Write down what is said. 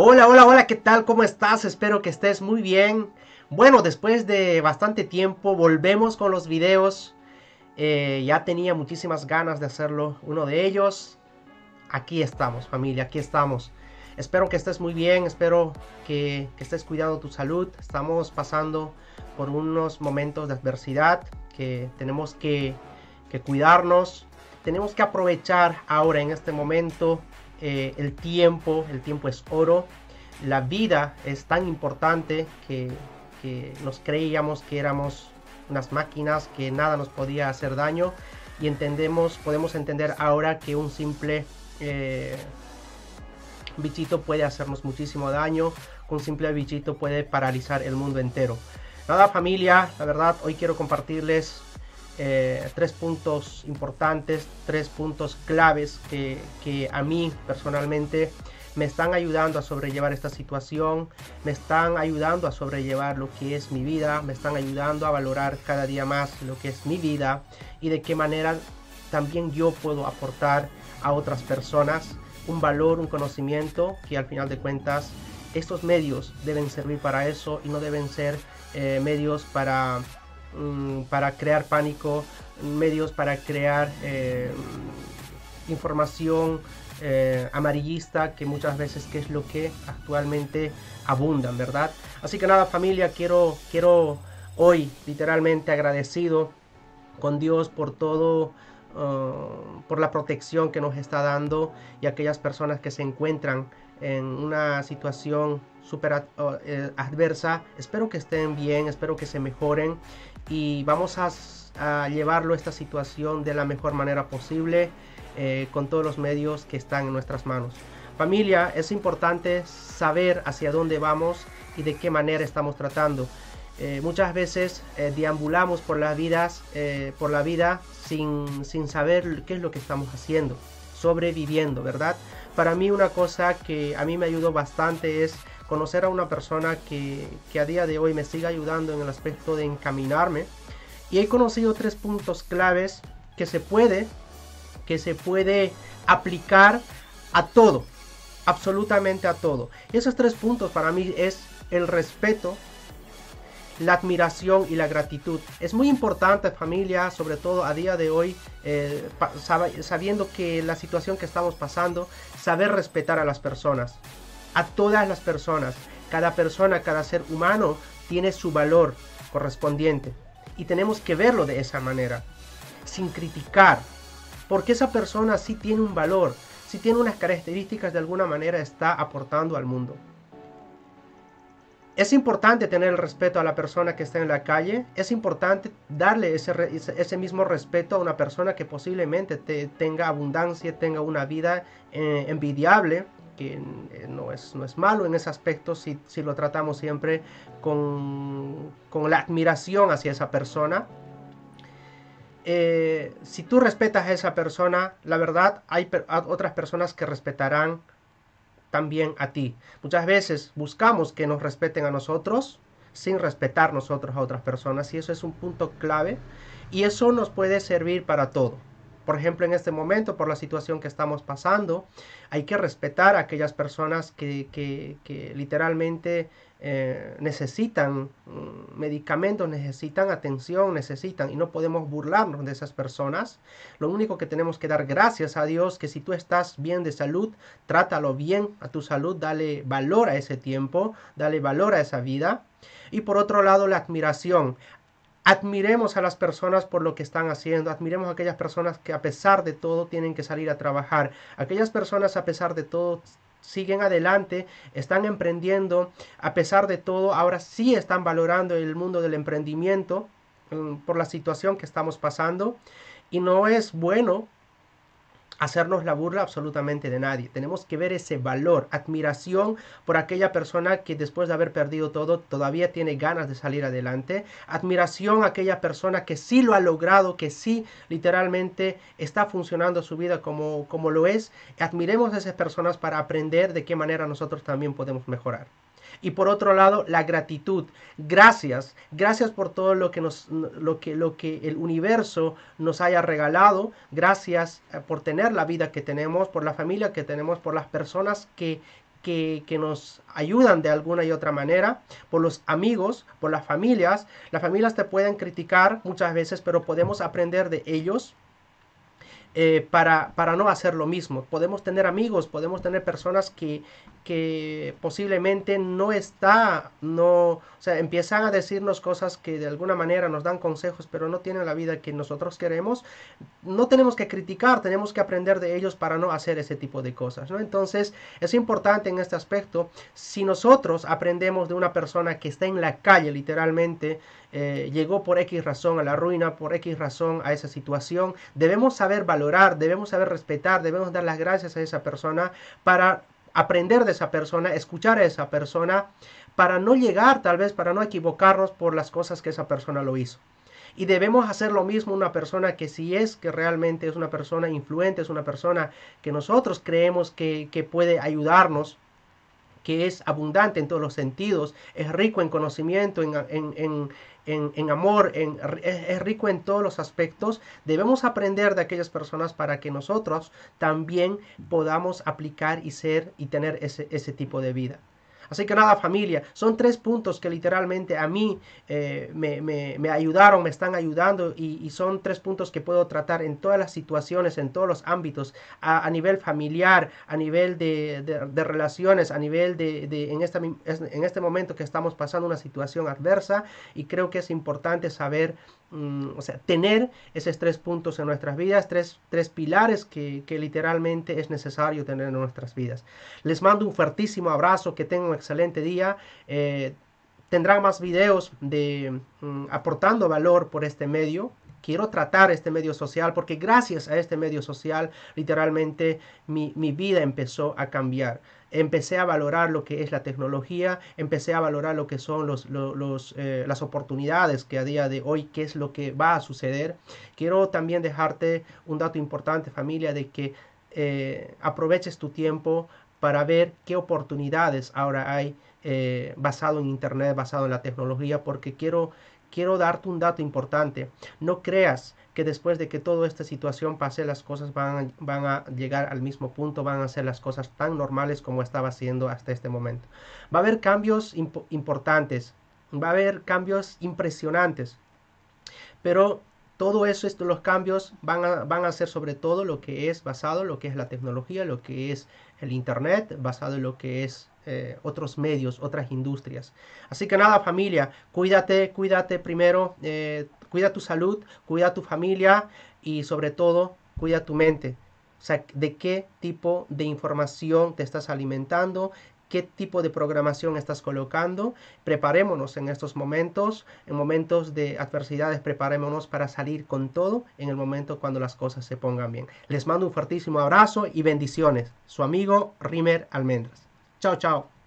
Hola, hola, hola, ¿qué tal? ¿Cómo estás? Espero que estés muy bien. Bueno, después de bastante tiempo volvemos con los videos. Eh, ya tenía muchísimas ganas de hacerlo. Uno de ellos, aquí estamos familia, aquí estamos. Espero que estés muy bien, espero que, estés cuidando tu salud. Estamos pasando por unos momentos de adversidad que tenemos que, que cuidarnos. Tenemos que aprovechar ahora en este momento eh, el tiempo, el tiempo es oro, la vida es tan importante que, nos creíamos que éramos unas máquinas, que nada nos podía hacer daño. Y entendemos, podemos entender ahora que un simple eh, bichito puede hacernos muchísimo daño, un simple bichito puede paralizar el mundo entero. Nada familia, la verdad hoy quiero compartirles eh, tres puntos importantes, tres puntos claves que, a mí personalmente me están ayudando a sobrellevar esta situación, me están ayudando a sobrellevar lo que es mi vida, me están ayudando a valorar cada día más lo que es mi vida y de qué manera también yo puedo aportar a otras personas un valor, un conocimiento que al final de cuentas estos medios deben servir para eso y no deben ser eh, medios para Mm, para crear pánico, medios para crear eh, información eh, amarillista, que muchas veces que es lo que actualmente abundan, ¿verdad? Así que nada familia, quiero, quiero hoy literalmente agradecido con Dios por todo, uh, por la protección que nos está dando y aquellas personas que se encuentran en una situación súper uh, adversa. Espero que estén bien, espero que se mejoren y vamos a, llevarlo esta situación de la mejor manera posible eh, con todos los medios que están en nuestras manos. Familia, es importante saber hacia dónde vamos y de qué manera estamos tratando. Eh, muchas veces eh, deambulamos por las vidas, por la vida sin, sin saber qué es lo que estamos haciendo, sobreviviendo, ¿verdad? Para mí una cosa que a mí me ayudó bastante es conocer a una persona que, a día de hoy me sigue ayudando en el aspecto de encaminarme. Y he conocido tres puntos claves que se puede, que se puede aplicar a todo, absolutamente a todo. Esos tres puntos para mí es el respeto, la admiración y la gratitud. Es muy importante familia, sobre todo a día de hoy, eh, sabiendo que la situación que estamos pasando, saber respetar a las personas a todas las personas. Cada persona, cada ser humano tiene su valor correspondiente. Y tenemos que verlo de esa manera, sin criticar. Porque esa persona sí tiene un valor, sí tiene unas características de alguna manera está aportando al mundo. Es importante tener el respeto a la persona que está en la calle. Es importante darle ese, mismo respeto a una persona que posiblemente tenga abundancia, tenga una vida eh, envidiable que eh, no es, malo en ese aspecto si, lo tratamos siempre con, con, la admiración hacia esa persona. Eh, si tú respetas a esa persona, la verdad hay otras personas que respetarán también a ti. Muchas veces buscamos que nos respeten a nosotros sin respetar nosotros a otras personas y eso es un punto clave y eso nos puede servir para todo. Por ejemplo, en este momento, por la situación que estamos pasando, hay que respetar a aquellas personas que, literalmente eh, necesitan mm, medicamentos, necesitan atención, necesitan y no podemos burlarnos de esas personas. Lo único que tenemos que dar gracias a Dios que si tú estás bien de salud, trátalo bien a tu salud, dale valor a ese tiempo, dale valor a esa vida. Y por otro lado, la admiración. Admiremos a las personas por lo que están haciendo, admiremos a aquellas personas que a pesar de todo tienen que salir a trabajar, aquellas personas a pesar de todo siguen adelante, están emprendiendo, a pesar de todo, ahora sí están valorando el mundo del emprendimiento mm, por la situación que estamos pasando. Y no es bueno hacernos la burla absolutamente de nadie. Tenemos que ver ese valor, admiración por aquella persona que después de haber perdido todo todavía tiene ganas de salir adelante. Admiración a aquella persona que sí lo ha logrado, que sí literalmente está funcionando su vida como, como lo es. Admiremos a esas personas para aprender de qué manera nosotros también podemos mejorar. Y por otro lado, la gratitud. Gracias, gracias por todo lo que, nos, lo que, lo que el universo nos haya regalado. Gracias eh, por tener la vida que tenemos, por la familia que tenemos, por las personas que, que, que, nos ayudan de alguna y otra manera, por los amigos, por las familias. Las familias te pueden criticar muchas veces, pero podemos aprender de ellos eh, para, para, no hacer lo mismo. Podemos tener amigos, podemos tener personas que, que posiblemente no está, no, o sea, empiezan a decirnos cosas que de alguna manera nos dan consejos, pero no tienen la vida que nosotros queremos. No tenemos que criticar, tenemos que aprender de ellos para no hacer ese tipo de cosas, ¿no? Entonces, es importante en este aspecto, si nosotros aprendemos de una persona que está en la calle, literalmente, eh, llegó por X razón a la ruina, por X razón a esa situación, debemos saber valorar, debemos saber respetar, debemos dar las gracias a esa persona para aprender de esa persona, escuchar a esa persona, para no llegar tal vez, para no equivocarnos por las cosas que esa persona lo hizo. Y debemos hacer lo mismo una persona que si es que realmente es una persona influente, es una persona que nosotros creemos que, que puede ayudarnos, que es abundante en todos los sentidos, es rico en conocimiento, en, en, en, amor, en, es, rico en todos los aspectos, debemos aprender de aquellas personas para que nosotros también podamos aplicar y ser y tener ese, ese tipo de vida. Así que nada familia, son tres puntos que literalmente a mí eh, me, ayudaron, me están ayudando y, son tres puntos que puedo tratar en todas las situaciones, en todos los ámbitos, a, nivel familiar, a nivel de, relaciones, a nivel de, en, esta, en este momento que estamos pasando una situación adversa y creo que es importante saber Mm, o sea, tener esos tres puntos en nuestras vidas, tres, tres pilares que, que, literalmente es necesario tener en nuestras vidas. Les mando un fuertísimo abrazo, que tengan excelente día. Eh, tendrán más videos de mm, aportando valor por este medio. Quiero tratar este medio social porque gracias a este medio social literalmente mi, mi vida empezó a cambiar empecé a valorar lo que es la tecnología, empecé a valorar lo que son los, los, eh, las oportunidades que a día de hoy, qué es lo que va a suceder. Quiero también dejarte un dato importante familia de que eh, aproveches tu tiempo para ver qué oportunidades ahora hay eh, basado en internet, basado en la tecnología, porque quiero, quiero darte un dato importante. No creas que después de que toda esta situación pase, las cosas van van a llegar al mismo punto, van a ser las cosas tan normales como estaba siendo hasta este momento. Va a haber cambios importantes, va a haber cambios impresionantes, pero todo eso, estos los cambios van a, van a ser sobre todo lo que es basado en lo que es la tecnología, lo que es el Internet, basado en lo que es eh, otros medios, otras industrias. Así que nada, familia, cuídate, cuídate primero, eh, cuida tu salud, cuida tu familia y sobre todo, cuida tu mente. O sea, de qué tipo de información te estás alimentando, qué tipo de programación estás colocando. Preparémonos en estos momentos, en momentos de adversidades, preparémonos para salir con todo en el momento cuando las cosas se pongan bien. Les mando un fuertísimo abrazo y bendiciones. Su amigo Rimer Almendras. Chao, chao.